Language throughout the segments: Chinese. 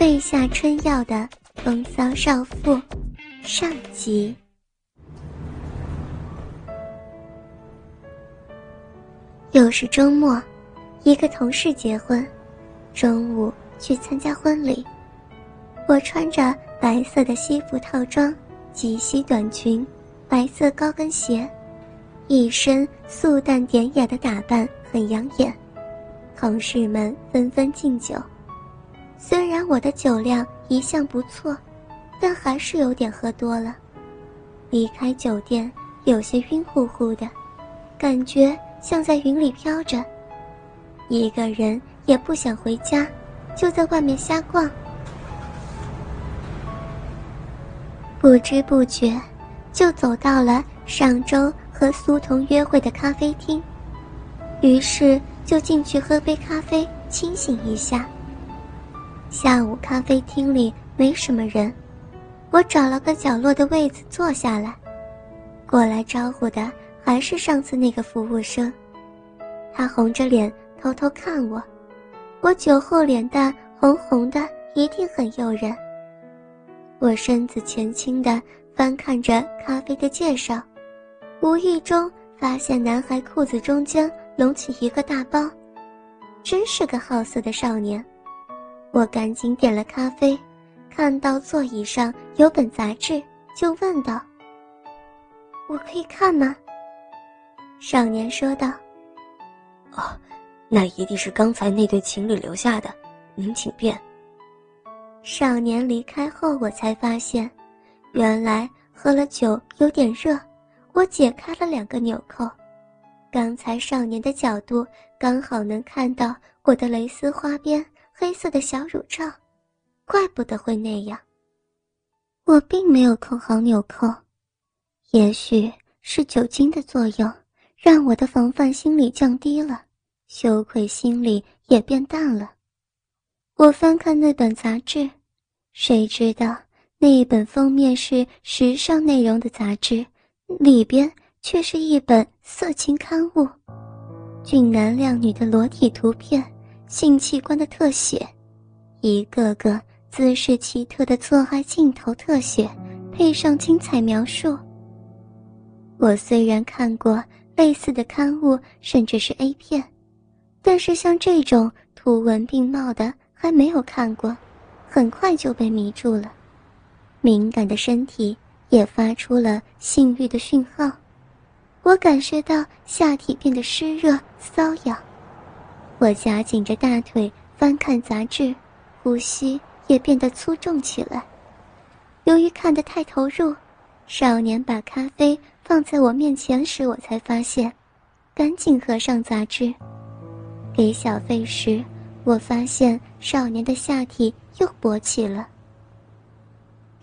备下春药的风骚少妇上集。又是周末，一个同事结婚，中午去参加婚礼。我穿着白色的西服套装、及膝短裙、白色高跟鞋，一身素淡典雅的打扮很养眼。同事们纷纷敬酒。虽然我的酒量一向不错，但还是有点喝多了。离开酒店，有些晕乎乎的，感觉像在云里飘着。一个人也不想回家，就在外面瞎逛。不知不觉，就走到了上周和苏童约会的咖啡厅，于是就进去喝杯咖啡，清醒一下。下午咖啡厅里没什么人，我找了个角落的位子坐下来。过来招呼的还是上次那个服务生，他红着脸偷偷看我，我酒后脸蛋红红的，一定很诱人。我身子前倾的翻看着咖啡的介绍，无意中发现男孩裤子中间隆起一个大包，真是个好色的少年。我赶紧点了咖啡，看到座椅上有本杂志，就问道：“我可以看吗？”少年说道：“哦，那一定是刚才那对情侣留下的，您请便。”少年离开后，我才发现，原来喝了酒有点热。我解开了两个纽扣，刚才少年的角度刚好能看到我的蕾丝花边。黑色的小乳罩，怪不得会那样。我并没有扣好纽扣，也许是酒精的作用，让我的防范心理降低了，羞愧心理也变淡了。我翻看那本杂志，谁知道那一本封面是时尚内容的杂志，里边却是一本色情刊物，俊男靓女的裸体图片。性器官的特写，一个个姿势奇特的做爱镜头特写，配上精彩描述。我虽然看过类似的刊物，甚至是 A 片，但是像这种图文并茂的还没有看过，很快就被迷住了。敏感的身体也发出了性欲的讯号，我感受到下体变得湿热瘙痒。我夹紧着大腿翻看杂志，呼吸也变得粗重起来。由于看得太投入，少年把咖啡放在我面前时，我才发现，赶紧合上杂志。给小费时，我发现少年的下体又勃起了。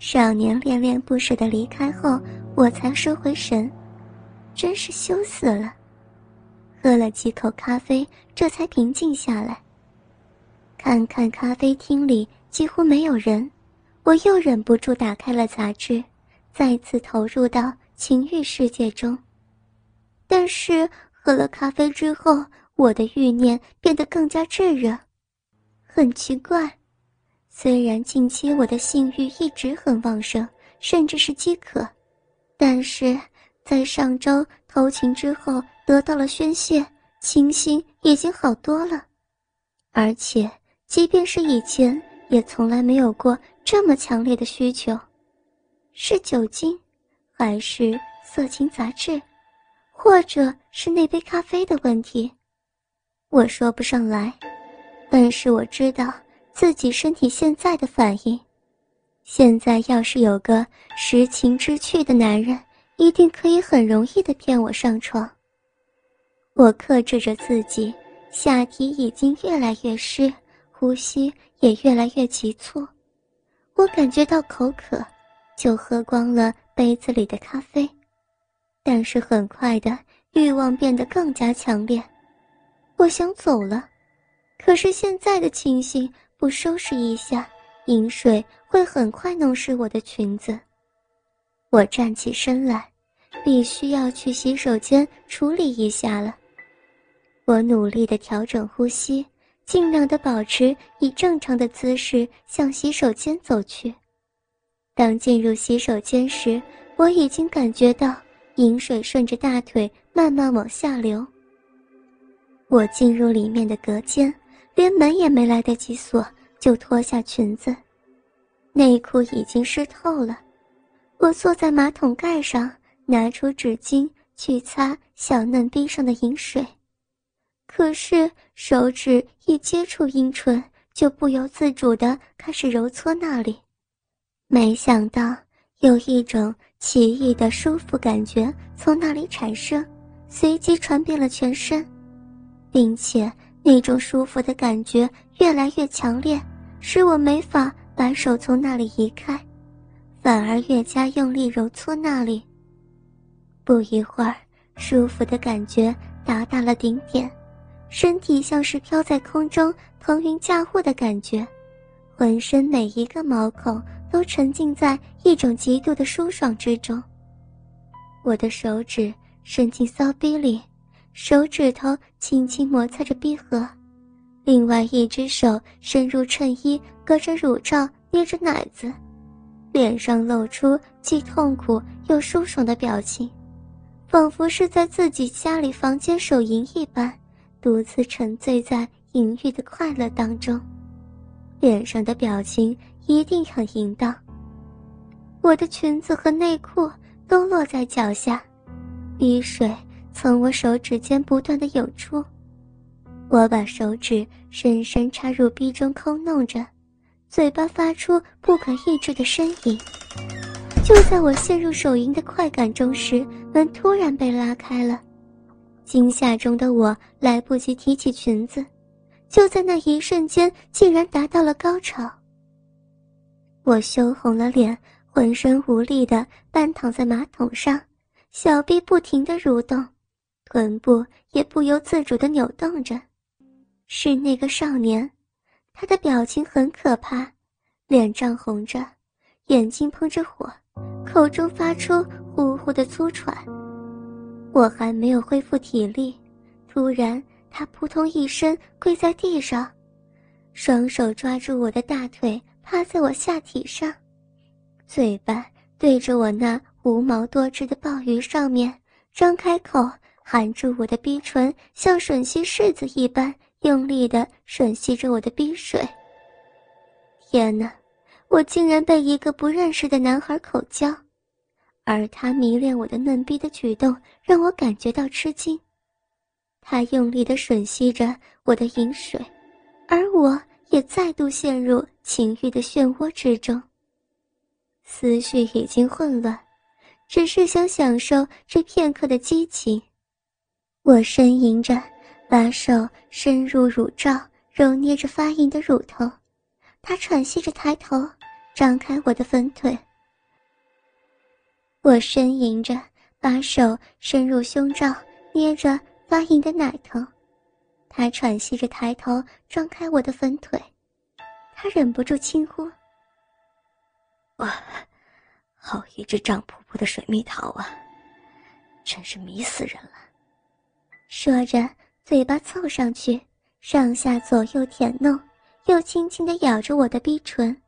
少年恋恋不舍的离开后，我才收回神，真是羞死了。喝了几口咖啡，这才平静下来。看看咖啡厅里几乎没有人，我又忍不住打开了杂志，再次投入到情欲世界中。但是喝了咖啡之后，我的欲念变得更加炙热。很奇怪，虽然近期我的性欲一直很旺盛，甚至是饥渴，但是在上周偷情之后。得到了宣泄，清新已经好多了，而且即便是以前，也从来没有过这么强烈的需求。是酒精，还是色情杂志，或者是那杯咖啡的问题？我说不上来，但是我知道自己身体现在的反应。现在要是有个识情知趣的男人，一定可以很容易的骗我上床。我克制着自己，下体已经越来越湿，呼吸也越来越急促。我感觉到口渴，就喝光了杯子里的咖啡。但是很快的欲望变得更加强烈，我想走了。可是现在的情形，不收拾一下，饮水会很快弄湿我的裙子。我站起身来，必须要去洗手间处理一下了。我努力地调整呼吸，尽量的保持以正常的姿势向洗手间走去。当进入洗手间时，我已经感觉到饮水顺着大腿慢慢往下流。我进入里面的隔间，连门也没来得及锁，就脱下裙子，内裤已经湿透了。我坐在马桶盖上，拿出纸巾去擦小嫩逼上的饮水，可是手指一接触阴唇，就不由自主的开始揉搓那里。没想到有一种奇异的舒服感觉从那里产生，随即传遍了全身。并且那种舒服的感觉越来越强烈，使我没法把手从那里移开，反而越加用力揉搓那里。不一会儿，舒服的感觉达到了顶点，身体像是飘在空中，腾云驾雾的感觉，浑身每一个毛孔都沉浸在一种极度的舒爽之中。我的手指伸进骚逼里。手指头轻轻摩擦着闭合，另外一只手伸入衬衣，隔着乳罩捏着奶子，脸上露出既痛苦又舒爽的表情，仿佛是在自己家里房间手淫一般，独自沉醉在淫欲的快乐当中，脸上的表情一定很淫荡。我的裙子和内裤都落在脚下，滴水。从我手指间不断的涌出，我把手指深深插入逼中抠弄着，嘴巴发出不可抑制的呻吟。就在我陷入手淫的快感中时，门突然被拉开了，惊吓中的我来不及提起裙子，就在那一瞬间，竟然达到了高潮。我羞红了脸，浑身无力的半躺在马桶上，小臂不停的蠕动。臀部也不由自主地扭动着，是那个少年，他的表情很可怕，脸涨红着，眼睛喷着火，口中发出呼呼的粗喘。我还没有恢复体力，突然他扑通一声跪在地上，双手抓住我的大腿，趴在我下体上，嘴巴对着我那无毛多汁的鲍鱼上面张开口。含住我的逼唇，像吮吸柿子一般用力地吮吸着我的逼水。天哪，我竟然被一个不认识的男孩口交，而他迷恋我的嫩逼的举动让我感觉到吃惊。他用力地吮吸着我的饮水，而我也再度陷入情欲的漩涡之中。思绪已经混乱，只是想享受这片刻的激情。我呻吟着，把手伸入乳罩，揉捏着发硬的乳头。他喘息着抬头，张开我的粉腿。我呻吟着，把手伸入胸罩，捏着发硬的奶头。他喘息着抬头，撞开我的粉腿。他忍不住轻呼：“哇，好一只胀噗噗的水蜜桃啊！真是迷死人了。”说着，嘴巴凑上去，上下左右舔弄，又轻轻地咬着我的逼唇。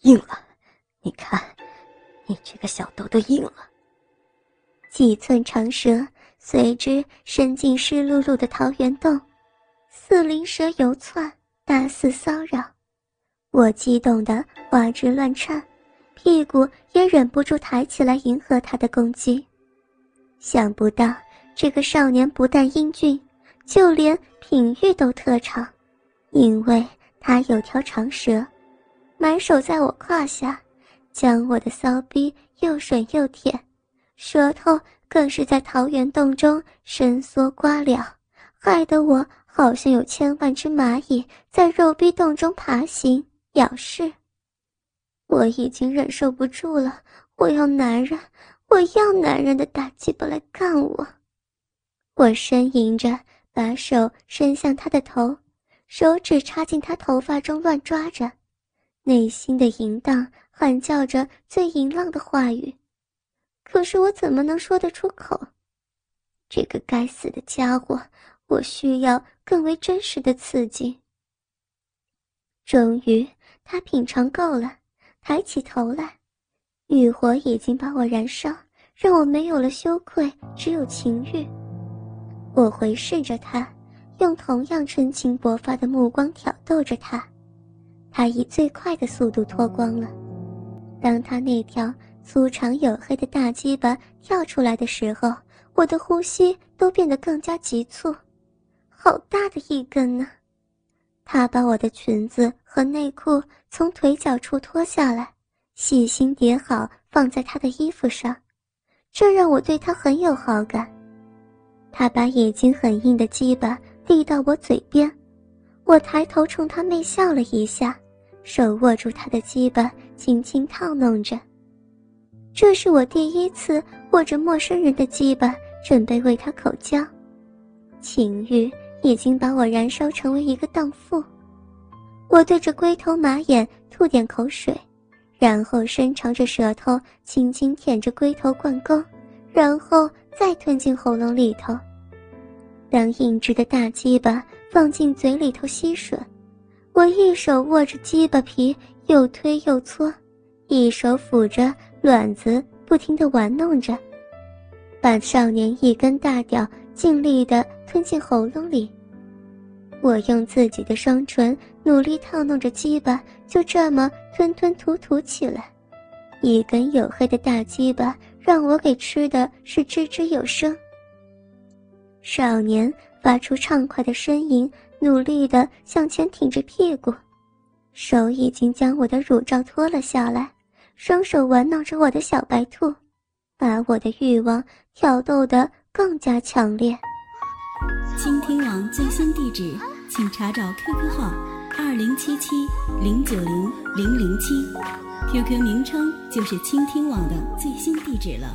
硬了，你看，你这个小豆豆硬了。几寸长舌随之伸进湿漉漉的桃源洞，似灵蛇游窜，大肆骚扰。我激动得花枝乱颤，屁股也忍不住抬起来迎合他的攻击。想不到。这个少年不但英俊，就连品欲都特长，因为他有条长蛇，埋首在我胯下，将我的骚逼又吮又舔，舌头更是在桃源洞中伸缩刮了，害得我好像有千万只蚂蚁在肉逼洞中爬行咬噬。我已经忍受不住了，我要男人，我要男人的大鸡巴来干我。我呻吟着，把手伸向他的头，手指插进他头发中乱抓着，内心的淫荡喊叫着最淫浪的话语，可是我怎么能说得出口？这个该死的家伙，我需要更为真实的刺激。终于，他品尝够了，抬起头来，欲火已经把我燃烧，让我没有了羞愧，只有情欲。我回视着他，用同样纯情勃发的目光挑逗着他。他以最快的速度脱光了。当他那条粗长黝黑的大鸡巴跳出来的时候，我的呼吸都变得更加急促。好大的一根呢！他把我的裙子和内裤从腿脚处脱下来，细心叠好放在他的衣服上，这让我对他很有好感。他把已经很硬的鸡巴递到我嘴边，我抬头冲他媚笑了一下。手握住他的鸡巴，轻轻套弄着。这是我第一次握着陌生人的鸡巴，准备为他口交。情欲已经把我燃烧成为一个荡妇。我对着龟头马眼吐点口水，然后伸长着舌头，轻轻舔着龟头灌沟，然后再吞进喉咙里头。当硬质的大鸡巴放进嘴里头吸吮。我一手握着鸡巴皮，又推又搓，一手抚着卵子，不停地玩弄着，把少年一根大屌尽力地吞进喉咙里。我用自己的双唇努力套弄着鸡巴，就这么吞吞吐吐起来。一根黝黑的大鸡巴让我给吃的是吱吱有声。少年发出畅快的呻吟。努力的向前挺着屁股，手已经将我的乳罩脱了下来，双手玩弄着我的小白兔，把我的欲望挑逗得更加强烈。倾听网最新地址，请查找 QQ 号二零七七零九零零零七，QQ 名称就是倾听网的最新地址了。